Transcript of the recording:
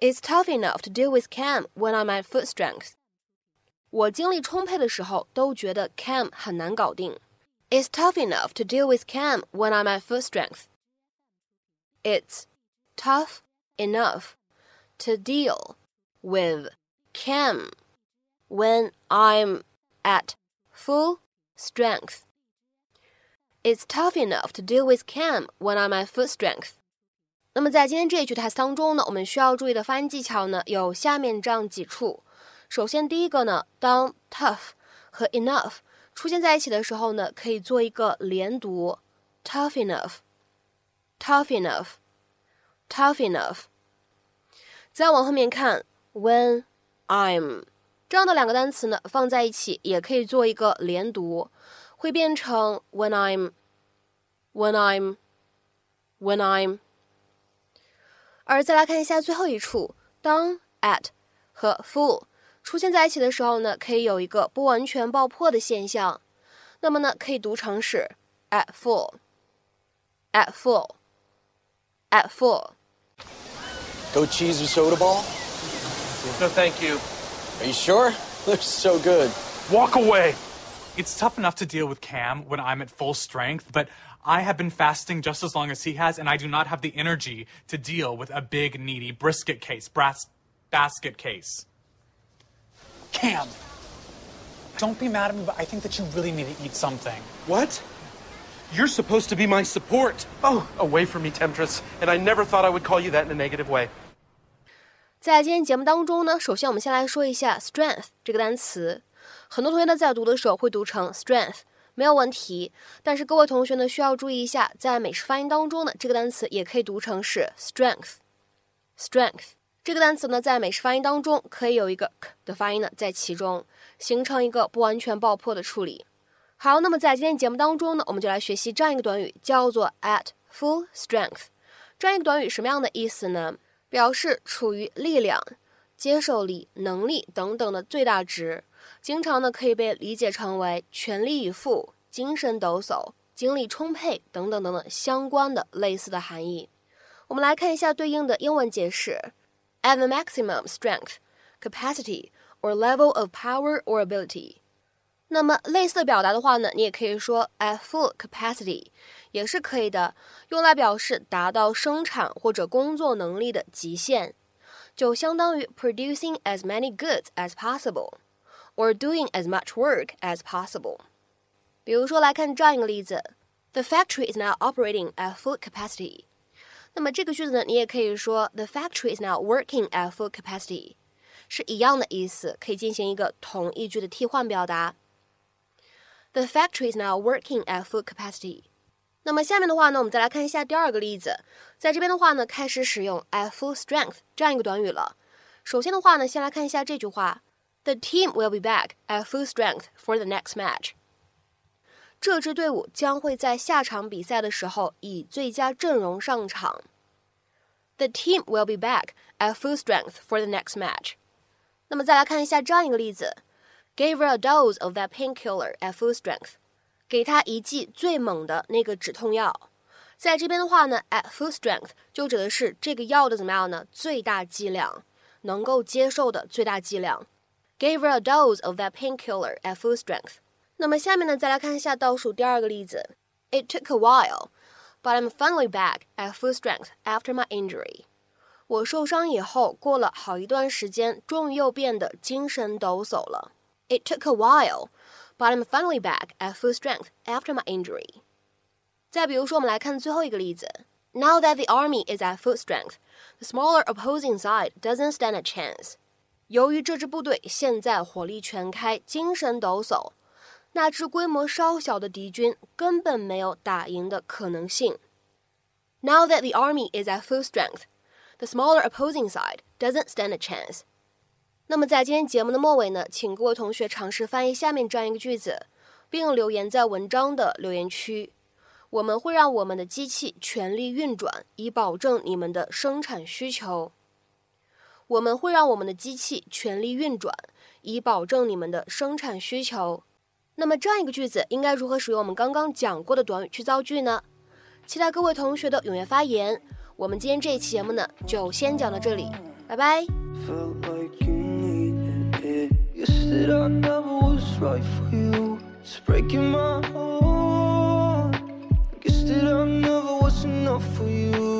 It's tough enough to deal with Cam when I'm at full strength. 我精力充沛的时候都觉得 Cam 很难搞定。It's tough enough to deal with Cam when I'm at full strength. It's tough enough to deal with Cam when I'm at full strength. It's tough enough to deal with Cam when I'm at full strength. 那么在今天这一句台词当中呢，我们需要注意的发音技巧呢有下面这样几处。首先，第一个呢，当 tough 和 enough 出现在一起的时候呢，可以做一个连读，tough enough，tough enough，tough enough。再往后面看，when I'm 这样的两个单词呢，放在一起也可以做一个连读，会变成 when I'm，when I'm，when I'm。而再来看一下最后一处，当 at 和 full 出现在一起的时候呢，可以有一个不完全爆破的现象。那么呢，可以读成是 at full，at full，at full。Goat cheese or soda ball? No, thank you. Are you sure? They're so good. Walk away! It's tough enough to deal with Cam when I'm at full strength, but I have been fasting just as long as he has, and I do not have the energy to deal with a big, needy brisket case, brass basket case. Cam, don't be mad at me, but I think that you really need to eat something. What? You're supposed to be my support. Oh, away from me, Temptress. And I never thought I would call you that in a negative way. 在今天节目当中呢，首先我们先来说一下 strength 这个单词。 很多同学呢在读的时候会读成 strength，没有问题。但是各位同学呢需要注意一下，在美式发音当中呢，这个单词也可以读成是 strength。strength 这个单词呢，在美式发音当中可以有一个 k 的发音呢在其中，形成一个不完全爆破的处理。好，那么在今天节目当中呢，我们就来学习这样一个短语，叫做 at full strength。这样一个短语什么样的意思呢？表示处于力量、接受力、能力等等的最大值，经常呢可以被理解成为全力以赴、精神抖擞、精力充沛等等等等相关的类似的含义。我们来看一下对应的英文解释：at the maximum strength, capacity or level of power or ability。那么类似的表达的话呢，你也可以说 at full capacity，也是可以的，用来表示达到生产或者工作能力的极限，就相当于 producing as many goods as possible possible，or doing as much work as possible。比如说来看这样一个例子：The factory is now operating at full capacity。那么这个句子呢，你也可以说 The factory is now working at full capacity，是一样的意思，可以进行一个同义句的替换表达。The factory is now working at full capacity。那么下面的话呢，我们再来看一下第二个例子，在这边的话呢，开始使用 at full strength 这样一个短语了。首先的话呢，先来看一下这句话 ：The team will be back at full strength for the next match。这支队伍将会在下场比赛的时候以最佳阵容上场。The team will be back at full strength for the next match。那么再来看一下这样一个例子。Gave her a dose of that painkiller at full strength，给她一剂最猛的那个止痛药。在这边的话呢，at full strength 就指的是这个药的怎么样呢？最大剂量，能够接受的最大剂量。Gave her a dose of that painkiller at full strength。那么下面呢，再来看一下倒数第二个例子。It took a while, but I'm finally back at full strength after my injury。我受伤以后，过了好一段时间，终于又变得精神抖擞了。It took a while, but I'm finally back at full strength after my injury. 再比如说，我们来看最后一个例子。Now that the army is at full strength, the smaller opposing side doesn't stand a chance. 由于这支部队现在火力全开，精神抖擞，那支规模稍小的敌军根本没有打赢的可能性。Now that the army is at full strength, The smaller opposing side doesn't stand a chance. 那么在今天节目的末尾呢，请各位同学尝试翻译下面这样一个句子，并留言在文章的留言区。我们会让我们的机器全力运转，以保证你们的生产需求。我们会让我们的机器全力运转，以保证你们的生产需求。那么这样一个句子应该如何使用我们刚刚讲过的短语去造句呢？期待各位同学的踊跃发言。我们今天这一期节目呢，就先讲到这里，拜拜。Guess that I never was enough for you